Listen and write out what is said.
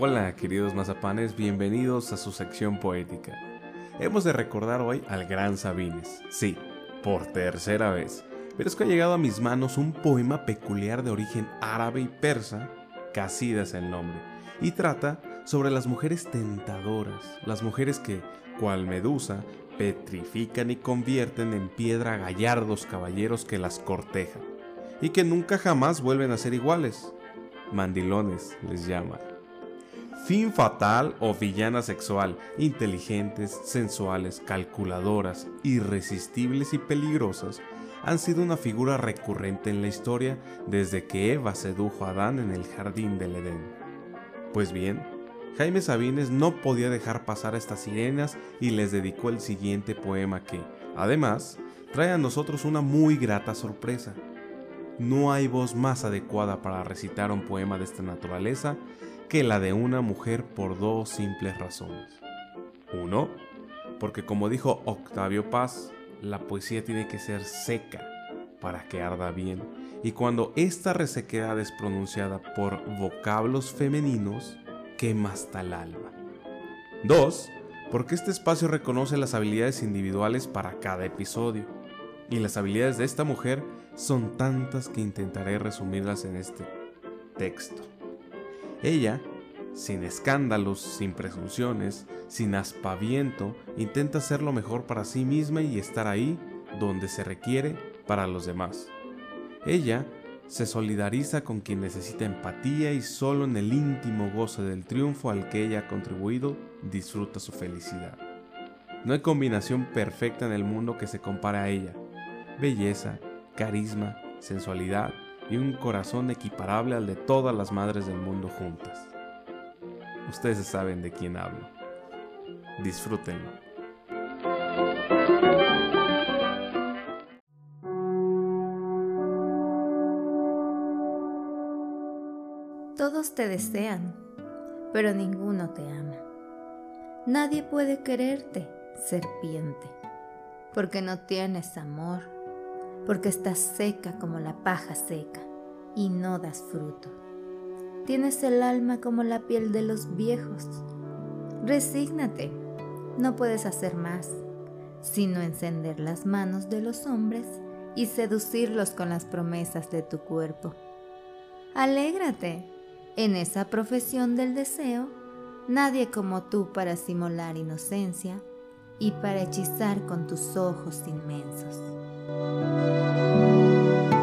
Hola queridos mazapanes, bienvenidos a su sección poética. Hemos de recordar hoy al gran Sabines, sí, por tercera vez, pero es que ha llegado a mis manos un poema peculiar de origen árabe y persa, Casida es el nombre, y trata sobre las mujeres tentadoras, las mujeres que, cual medusa, petrifican y convierten en piedra gallardos caballeros que las cortejan, y que nunca jamás vuelven a ser iguales. Mandilones les llaman. Fin fatal o villana sexual, inteligentes, sensuales, calculadoras, irresistibles y peligrosas, han sido una figura recurrente en la historia desde que Eva sedujo a Adán en el jardín del Edén. Pues bien, Jaime Sabines no podía dejar pasar a estas sirenas y les dedicó el siguiente poema que, además, trae a nosotros una muy grata sorpresa. No hay voz más adecuada para recitar un poema de esta naturaleza que la de una mujer por dos simples razones. Uno, porque como dijo Octavio Paz, la poesía tiene que ser seca para que arda bien, y cuando esta resequedad es pronunciada por vocablos femeninos, quema hasta el alma. Dos, porque este espacio reconoce las habilidades individuales para cada episodio, y las habilidades de esta mujer son tantas que intentaré resumirlas en este texto. Ella, sin escándalos, sin presunciones, sin aspaviento, intenta hacer lo mejor para sí misma y estar ahí donde se requiere para los demás. Ella se solidariza con quien necesita empatía y solo en el íntimo goce del triunfo al que ella ha contribuido disfruta su felicidad. No hay combinación perfecta en el mundo que se compare a ella. Belleza, carisma, sensualidad y un corazón equiparable al de todas las madres del mundo juntas. Ustedes saben de quién hablo. Disfrútenlo. Todos te desean, pero ninguno te ama. Nadie puede quererte, serpiente, porque no tienes amor, porque estás seca como la paja seca y no das fruto. Tienes el alma como la piel de los viejos. Resígnate, no puedes hacer más, sino encender las manos de los hombres y seducirlos con las promesas de tu cuerpo. Alégrate, en esa profesión del deseo, nadie como tú para simular inocencia y para hechizar con tus ojos inmensos. Música